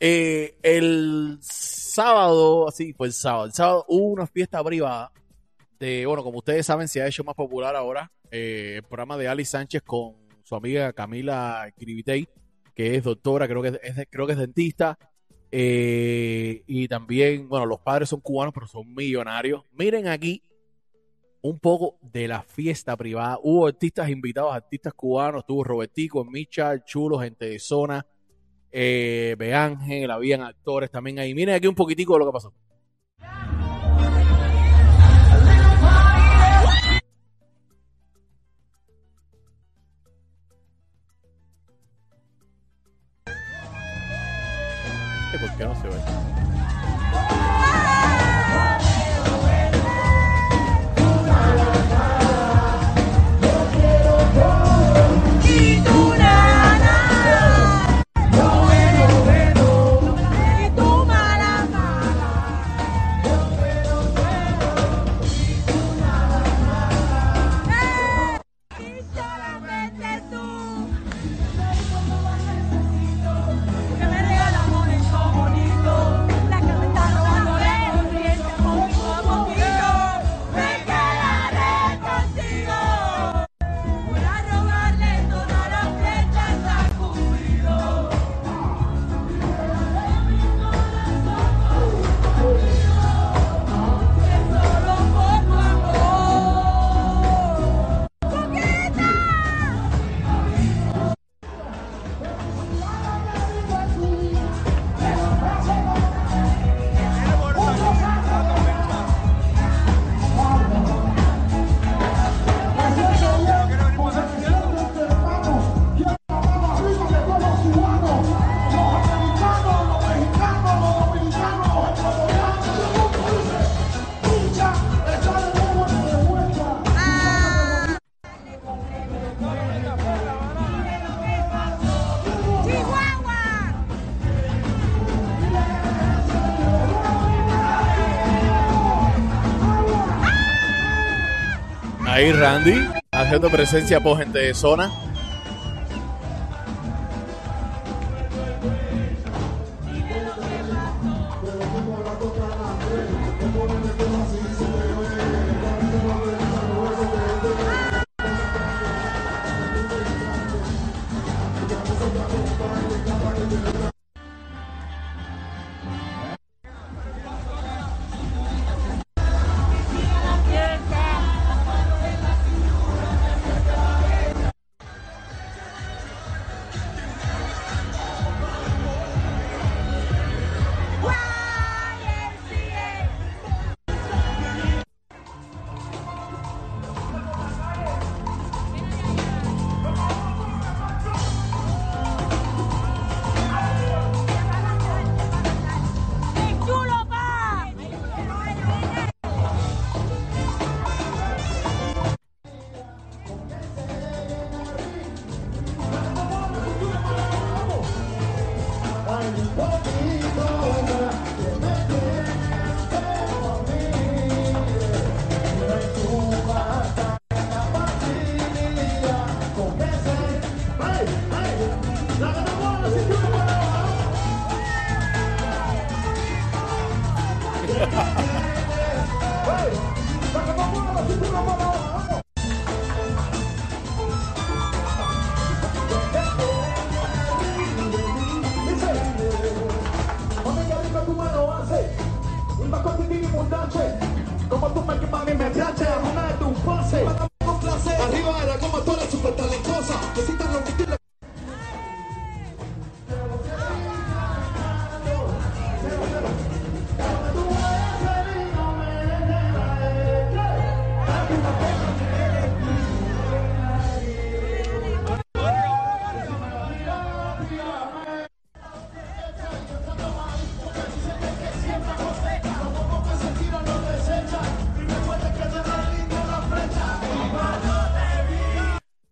Eh, el sábado, así fue el sábado. El sábado hubo una fiesta privada de, bueno, como ustedes saben, se ha hecho más popular ahora eh, el programa de Ali Sánchez con su amiga Camila Kiribitey, que es doctora, creo que es, creo que es dentista. Eh, y también, bueno, los padres son cubanos, pero son millonarios. Miren aquí un poco de la fiesta privada. Hubo artistas invitados, artistas cubanos, tuvo Robertico, Micha, Chulo, gente de zona, eh, Beángel, habían actores también ahí. Miren aquí un poquitico de lo que pasó. ¿Por qué no se ve? Ahí Randy, haciendo presencia por gente de zona.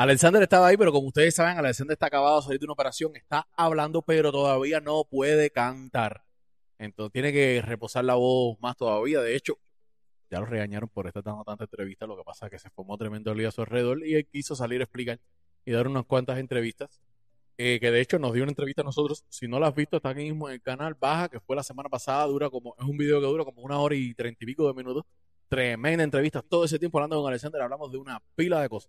Alexander estaba ahí, pero como ustedes saben, Alexander está acabado de salir de una operación, está hablando, pero todavía no puede cantar. Entonces tiene que reposar la voz más todavía. De hecho, ya lo regañaron por estar dando tanta entrevista. Lo que pasa es que se formó tremendo lío a su alrededor y él quiso salir a explicar y dar unas cuantas entrevistas. eh, que de hecho nos dio una entrevista a nosotros. Si no la has visto, está aquí mismo en el canal. Baja, que fue la semana pasada. Dura como, es un video que dura como una hora y treinta y pico de minutos. Tremenda entrevista. Todo ese tiempo hablando con Alexander, hablamos de una pila de cosas.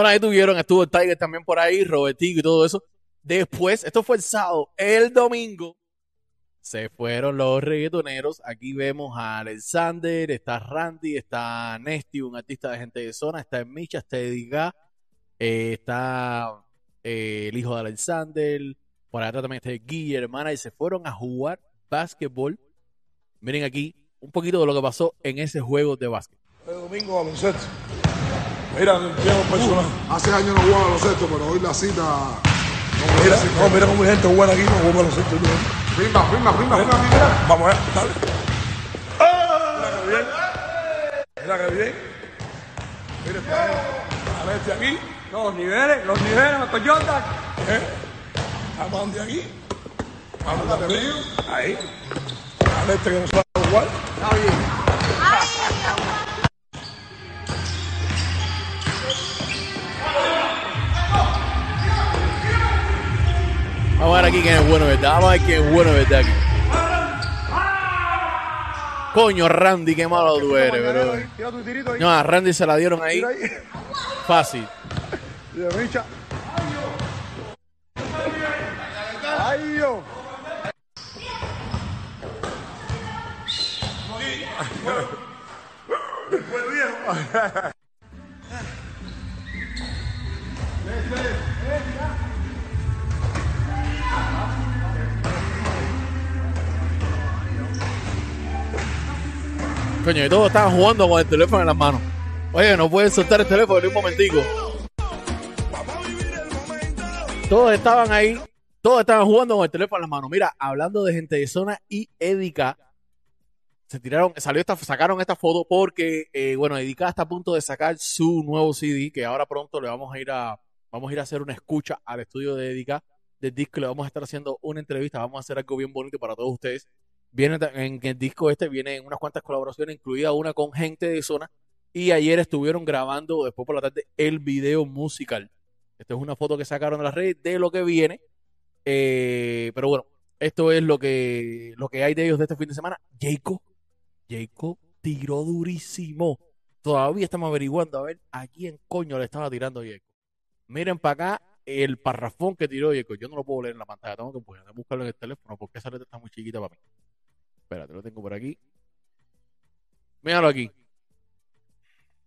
Bueno, ahí tuvieron, estuvo el Tiger también por ahí, Robertico y todo eso. Después, esto fue el sábado, el domingo, se fueron los reggaetoneros. Aquí vemos a Alexander, está Randy, está Nesty, un artista de gente de zona, está Micha, está Edgar, eh, está eh, el hijo de Alexander, por acá también está Guille, hermana, y se fueron a jugar básquetbol. Miren aquí un poquito de lo que pasó en ese juego de básquet. El domingo baloncesto. Mira, tiempo personal. Hace años no jugaba baloncesto, pero hoy la cita. No Mira, no, mira cómo hay gente buena aquí, no juega baloncesto. Firma, firma, firma, firma, mira. Vamos a ver, dale. Mira que bien. Mira que bien. Mira para ahí. A ver este aquí. No, los niveles, los niveles, Michael Jordan. ¿eh? Vamos de aquí. Vamos de aquí. Ahí. A ver este que no sabe jugar. Vamos a ver aquí quién es bueno, ¿verdad? Vamos a ver quién es bueno, ¿verdad? Aquí. Coño, Randy, qué malo tú eres, bro. No, a Randy se la dieron ahí fácil. Ay, yo. Coño, y todos estaban jugando con el teléfono en las manos. Oye, no pueden soltar el teléfono ni un momentico. Todos estaban ahí, todos estaban jugando con el teléfono en las manos. Mira, hablando de gente de zona y Edica, se tiraron, salió esta, sacaron esta foto porque, eh, bueno, Edica está a punto de sacar su nuevo CD, que ahora pronto le vamos a ir a, vamos a ir a hacer una escucha al estudio de Edica del disco, le vamos a estar haciendo una entrevista, vamos a hacer algo bien bonito para todos ustedes. Viene en el disco este vienen unas cuantas colaboraciones, incluida una con gente de zona. Y ayer estuvieron grabando, después por la tarde, el video musical. Esta es una foto que sacaron de las redes de lo que viene. Eh, pero bueno, esto es lo que, lo que hay de ellos de este fin de semana. Jacob, Jacob tiró durísimo. Todavía estamos averiguando a ver a quién coño le estaba tirando Jacob. Miren para acá el parrafón que tiró Jacob. Yo no lo puedo leer en la pantalla, tengo que buscar- buscarlo en el teléfono porque esa letra está muy chiquita para mí. Espérate, lo tengo por aquí. Míralo aquí.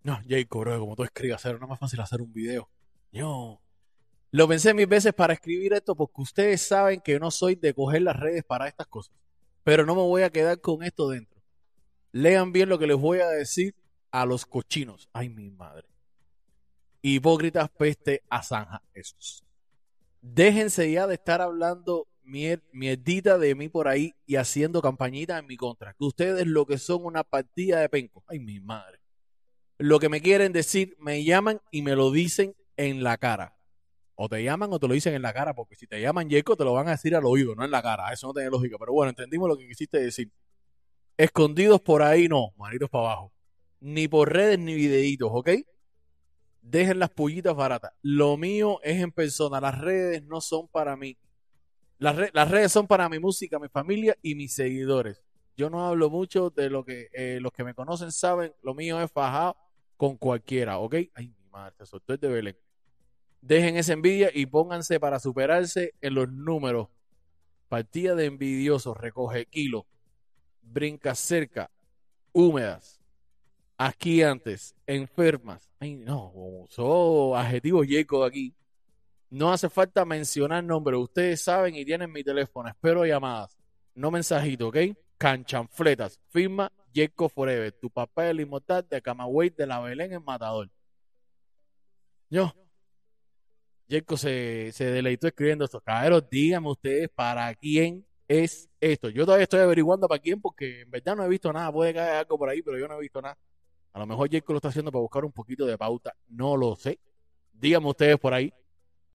No, Jacob, bro, como tú escribes, hacer, no más fácil hacer un video. Yo lo pensé mil veces para escribir esto porque ustedes saben que no soy de coger las redes para estas cosas. Pero no me voy a quedar con esto dentro. Lean bien lo que les voy a decir a los cochinos. Ay, mi madre. Hipócritas peste a zanja. Déjense ya de estar hablando mier- mierdita de mí por ahí y haciendo campañita en mi contra. Que ustedes lo que son una partida de penco. Ay, mi madre. Lo que me quieren decir, me llaman y me lo dicen en la cara. O te llaman o te lo dicen en la cara, porque si te llaman Yeco te lo van a decir al oído, no en la cara. Eso no tiene lógica. Pero bueno, entendimos lo que quisiste decir. Escondidos por ahí, no, manitos para abajo. Ni por redes ni videitos, ¿ok? Dejen las pullitas baratas. Lo mío es en persona. Las redes no son para mí. Las, re- las redes son para mi música, mi familia y mis seguidores. Yo no hablo mucho de lo que eh, los que me conocen saben. Lo mío es fajado con cualquiera, ¿ok? Ay, mi madre, te soltó el de Belén. Dejen esa envidia y pónganse para superarse en los números. Partida de envidiosos, recoge kilo. brincas cerca, húmedas, asquiantes, enfermas. Ay, no, son adjetivos yecos aquí. No hace falta mencionar nombres. Ustedes saben y tienen mi teléfono. Espero llamadas. No mensajitos, ¿ok? Canchanfletas. Firma Yeco Forever. Tu papá es el inmortal de Camagüey de la Belén en Matador. Yo. Yeco se, se deleitó escribiendo esto. Caballeros, díganme ustedes para quién es esto. Yo todavía estoy averiguando para quién porque en verdad no he visto nada. Puede caer algo por ahí, pero yo no he visto nada. A lo mejor Yeco lo está haciendo para buscar un poquito de pauta. No lo sé. Díganme ustedes por ahí